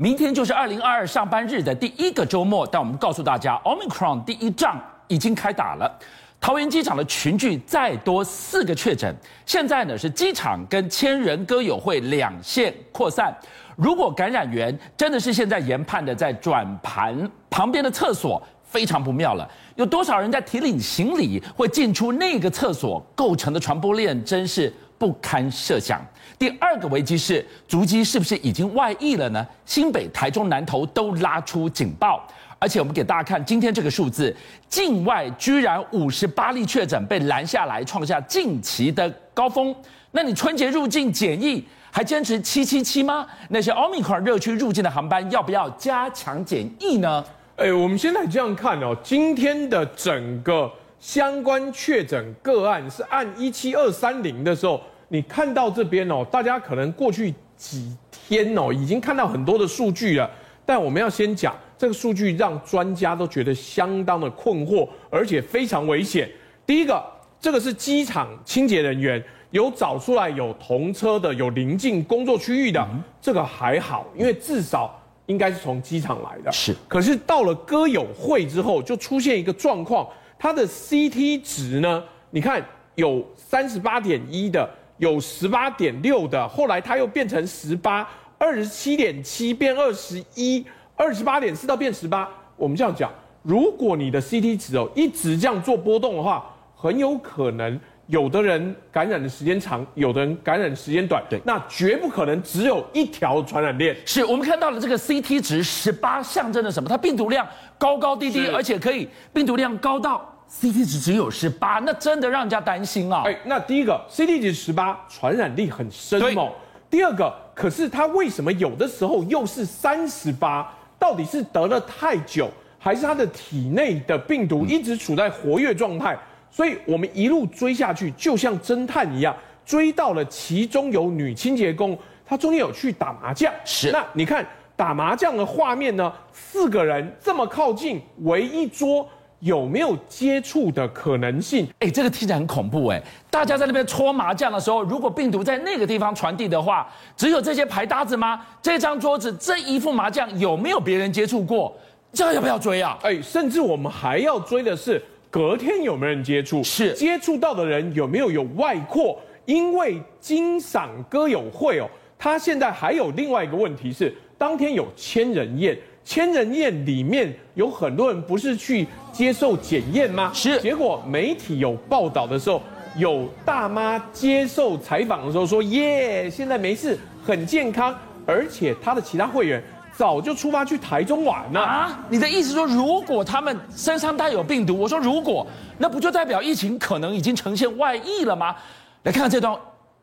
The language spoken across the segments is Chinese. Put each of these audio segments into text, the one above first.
明天就是二零二二上班日的第一个周末，但我们告诉大家，Omicron 第一仗已经开打了。桃园机场的群聚再多四个确诊，现在呢是机场跟千人歌友会两线扩散。如果感染源真的是现在研判的在转盘旁边的厕所，非常不妙了。有多少人在提领行李会进出那个厕所，构成的传播链真是不堪设想。第二个危机是足迹是不是已经外溢了呢？新北、台中、南投都拉出警报，而且我们给大家看今天这个数字，境外居然五十八例确诊被拦下来，创下近期的高峰。那你春节入境检疫还坚持七七七吗？那些奥密克戎热区入境的航班要不要加强检疫呢？哎，我们现在这样看哦，今天的整个相关确诊个案是按一七二三零的时候。你看到这边哦，大家可能过去几天哦，已经看到很多的数据了。但我们要先讲这个数据，让专家都觉得相当的困惑，而且非常危险。第一个，这个是机场清洁人员有找出来有同车的，有邻近工作区域的，这个还好，因为至少应该是从机场来的。是。可是到了歌友会之后，就出现一个状况，它的 CT 值呢，你看有三十八点一的。有十八点六的，后来它又变成十八，二十七点七变二十一，二十八点四到变十八。我们这样讲，如果你的 CT 值哦一直这样做波动的话，很有可能有的人感染的时间长，有的人感染时间短。对，那绝不可能只有一条传染链。是我们看到了这个 CT 值十八，象征着什么？它病毒量高高低低，而且可以病毒量高到。CT 值只有十八，那真的让人家担心啊！哎，那第一个 CT 值十八，传染力很深哦。对第二个，可是他为什么有的时候又是三十八？到底是得了太久，还是他的体内的病毒一直处在活跃状态？嗯、所以我们一路追下去，就像侦探一样，追到了其中有女清洁工，她中间有去打麻将。是，那你看打麻将的画面呢？四个人这么靠近围一桌。有没有接触的可能性？哎，这个听起来很恐怖哎！大家在那边搓麻将的时候，如果病毒在那个地方传递的话，只有这些牌搭子吗？这张桌子这一副麻将有没有别人接触过？这要不要追啊？哎，甚至我们还要追的是隔天有没有人接触？是接触到的人有没有有外扩？因为金赏歌友会哦，他现在还有另外一个问题是，当天有千人宴。千人宴里面有很多人不是去接受检验吗？是。结果媒体有报道的时候，有大妈接受采访的时候说：“耶，现在没事，很健康，而且他的其他会员早就出发去台中玩了。”啊？你的意思说，如果他们身上带有病毒，我说如果，那不就代表疫情可能已经呈现外溢了吗？来看看这段。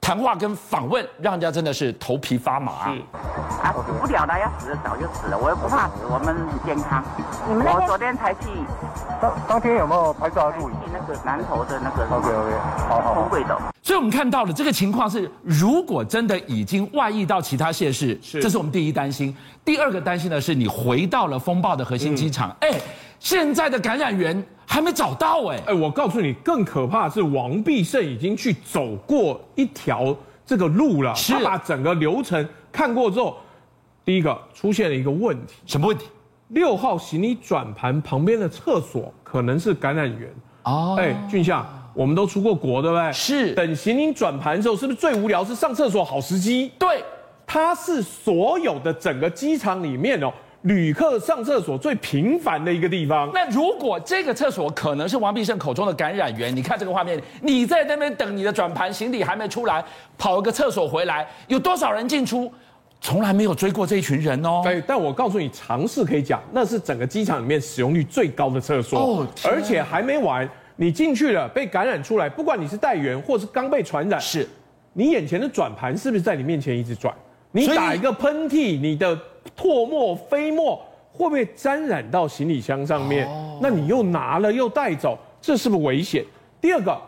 谈话跟访问，让人家真的是头皮发麻。是，啊，死不了的，要死的早就死了，我又不怕死，我们很健康。你们那我昨天才去，当当天有没有拍照录影？那个南头的那个 OK OK，好好。所以我们看到了这个情况是，如果真的已经外溢到其他县市，是，这是我们第一担心。第二个担心的是，你回到了风暴的核心机场，哎、嗯，现在的感染源。还没找到哎、欸、哎，我告诉你，更可怕的是王必胜已经去走过一条这个路了，是他把整个流程看过之后，第一个出现了一个问题，什么问题？六号行李转盘旁边的厕所可能是感染源哦。哎，俊相，我们都出过国对不对？是。等行李转盘的时候，是不是最无聊是上厕所好时机？对，它是所有的整个机场里面哦。旅客上厕所最频繁的一个地方。那如果这个厕所可能是王必胜口中的感染源，你看这个画面，你在那边等你的转盘行李还没出来，跑一个厕所回来，有多少人进出？从来没有追过这一群人哦。对，但我告诉你，尝试可以讲，那是整个机场里面使用率最高的厕所。哦，而且还没完，你进去了被感染出来，不管你是带源或是刚被传染，是，你眼前的转盘是不是在你面前一直转？你打一个喷嚏，你的。唾沫、飞沫会不会沾染到行李箱上面？那你又拿了又带走，这是不是危险？第二个，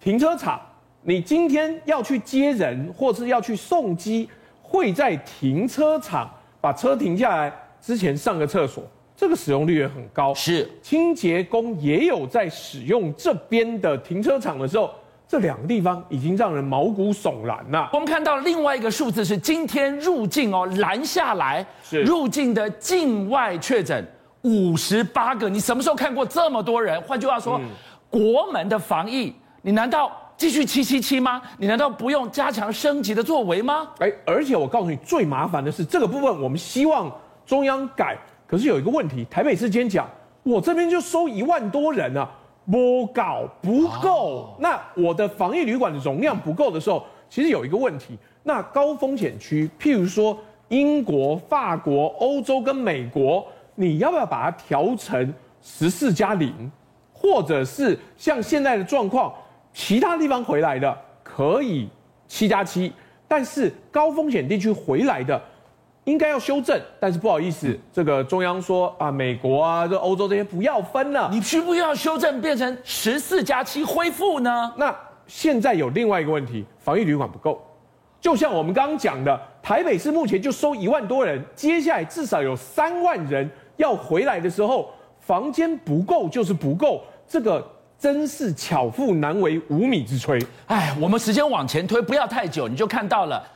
停车场，你今天要去接人或是要去送机，会在停车场把车停下来之前上个厕所，这个使用率也很高。是，清洁工也有在使用这边的停车场的时候，这两个地方已经让人毛骨悚然了。我们看到另外一个数字是今天入境哦拦下来是入境的境外确诊五十八个，你什么时候看过这么多人？换句话说，国门的防疫，你难道继续七七七吗？你难道不用加强升级的作为吗？哎，而且我告诉你，最麻烦的是这个部分，我们希望中央改，可是有一个问题，台北市今天讲，我这边就收一万多人啊。不搞不够，那我的防疫旅馆的容量不够的时候，其实有一个问题。那高风险区，譬如说英国、法国、欧洲跟美国，你要不要把它调成十四加零，或者是像现在的状况，其他地方回来的可以七加七，但是高风险地区回来的。应该要修正，但是不好意思，这个中央说啊，美国啊，这欧洲这些不要分了，你需不需要修正变成十四加七恢复呢？那现在有另外一个问题，防疫旅馆不够，就像我们刚刚讲的，台北市目前就收一万多人，接下来至少有三万人要回来的时候，房间不够就是不够，这个真是巧妇难为无米之炊。哎，我们时间往前推，不要太久，你就看到了。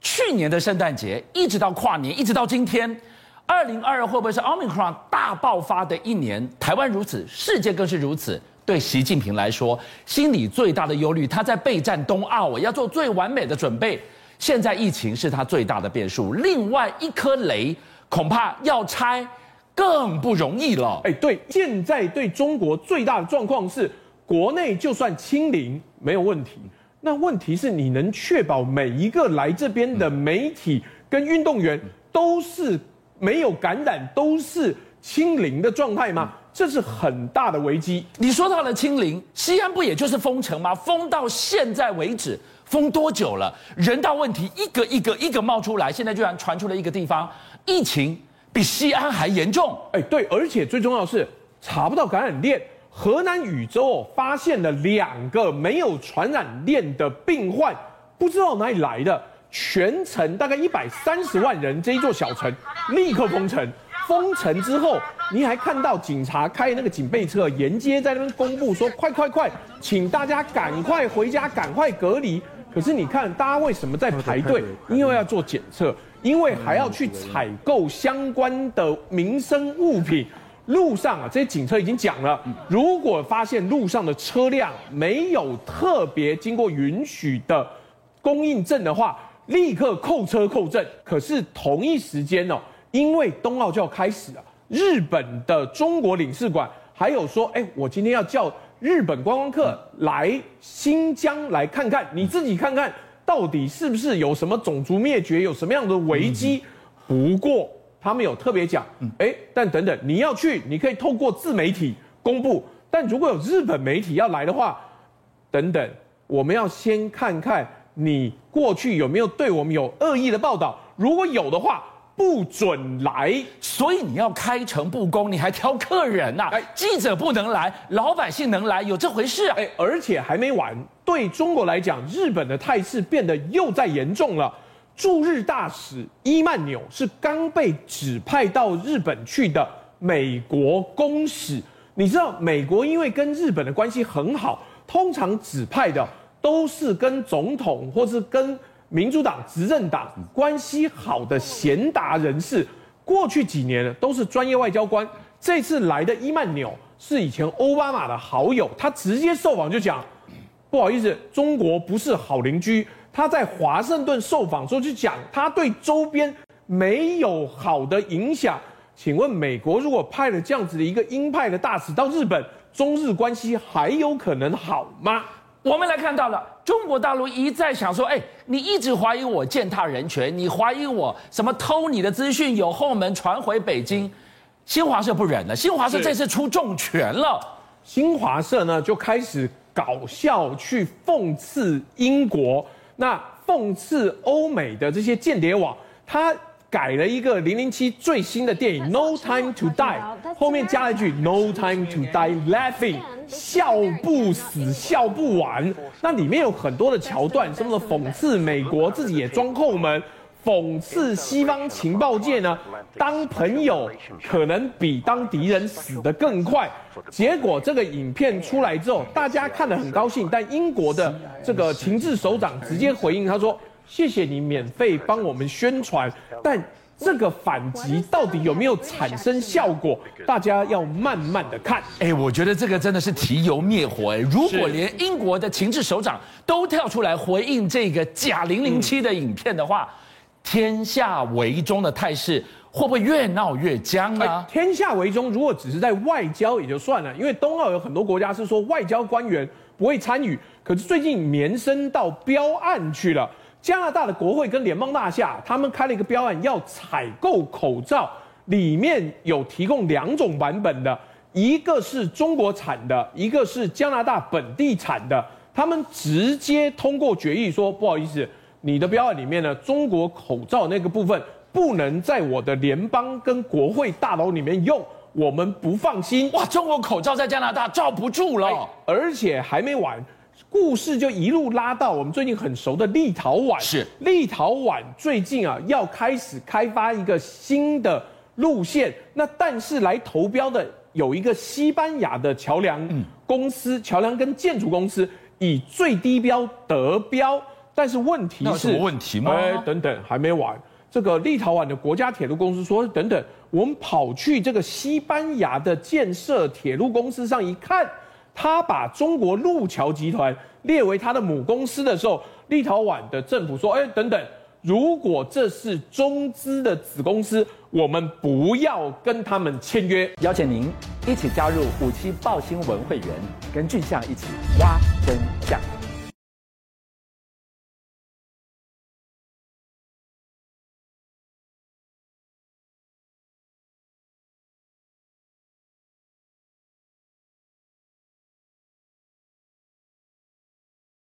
去年的圣诞节，一直到跨年，一直到今天，二零二二会不会是 Omicron 大爆发的一年？台湾如此，世界更是如此。对习近平来说，心里最大的忧虑，他在备战冬奥，我要做最完美的准备。现在疫情是他最大的变数，另外一颗雷恐怕要拆更不容易了。哎，对，现在对中国最大的状况是，国内就算清零没有问题。那问题是你能确保每一个来这边的媒体跟运动员都是没有感染，都是清零的状态吗？这是很大的危机。你说到了清零，西安不也就是封城吗？封到现在为止，封多久了？人道问题一个一个一个冒出来，现在居然传出了一个地方疫情比西安还严重。哎，对，而且最重要的是查不到感染链。河南禹州发现了两个没有传染链的病患，不知道哪里来的。全城大概一百三十万人，这一座小城立刻封城。封城之后，你还看到警察开那个警备车沿街在那边公布说：“快快快，请大家赶快回家，赶快隔离。”可是你看，大家为什么在排队？因为要做检测，因为还要去采购相关的民生物品。路上啊，这些警车已经讲了，如果发现路上的车辆没有特别经过允许的供应证的话，立刻扣车扣证。可是同一时间哦，因为冬奥就要开始了，日本的中国领事馆还有说，哎，我今天要叫日本观光客来新疆来看看，你自己看看到底是不是有什么种族灭绝，有什么样的危机。不过。他们有特别讲，哎，但等等，你要去，你可以透过自媒体公布。但如果有日本媒体要来的话，等等，我们要先看看你过去有没有对我们有恶意的报道。如果有的话，不准来。所以你要开诚布公，你还挑客人呐？哎，记者不能来，老百姓能来，有这回事啊？哎，而且还没完，对中国来讲，日本的态势变得又在严重了。驻日大使伊曼纽是刚被指派到日本去的美国公使。你知道，美国因为跟日本的关系很好，通常指派的都是跟总统或是跟民主党执政党关系好的贤达人士。过去几年都是专业外交官。这次来的伊曼纽是以前奥巴马的好友，他直接受访就讲：不好意思，中国不是好邻居。他在华盛顿受访时候就讲，他对周边没有好的影响。请问美国如果派了这样子的一个鹰派的大使到日本，中日关系还有可能好吗？我们来看到了，中国大陆一再想说，哎，你一直怀疑我践踏人权，你怀疑我什么偷你的资讯，有后门传回北京。新华社不忍了，新华社这次出重拳了，新华社呢就开始搞笑去讽刺英国。那讽刺欧美的这些间谍网，他改了一个零零七最新的电影《No Time to Die》，后面加了一句 “No Time to Die Laughing”，笑不死，笑不完。那里面有很多的桥段，什么的讽刺美国自己也装后门，讽刺西方情报界呢，当朋友可能比当敌人死得更快。结果这个影片出来之后，大家看得很高兴，但英国的这个情治首长直接回应他说：“谢谢你免费帮我们宣传，但。”这个反击到底有没有产生效果？大家要慢慢的看。哎，我觉得这个真的是提油灭火。哎，如果连英国的情治首长都跳出来回应这个假零零七的影片的话，天下为中的态势会不会越闹越僵呢？天下为中，如果只是在外交也就算了，因为冬奥有很多国家是说外交官员不会参与，可是最近延伸到标案去了。加拿大的国会跟联邦大厦，他们开了一个标案，要采购口罩，里面有提供两种版本的，一个是中国产的，一个是加拿大本地产的。他们直接通过决议说，不好意思，你的标案里面呢，中国口罩那个部分不能在我的联邦跟国会大楼里面用，我们不放心。哇，中国口罩在加拿大罩不住了，而且还没完。故事就一路拉到我们最近很熟的立陶宛。是立陶宛最近啊要开始开发一个新的路线，那但是来投标的有一个西班牙的桥梁公司，桥梁跟建筑公司以最低标得标，但是问题是，什么问题吗？哎，等等，还没完。这个立陶宛的国家铁路公司说，等等，我们跑去这个西班牙的建设铁路公司上一看。他把中国路桥集团列为他的母公司的时候，立陶宛的政府说：“哎，等等，如果这是中资的子公司，我们不要跟他们签约。”邀请您一起加入五七报新闻会员，跟俊相一起挖。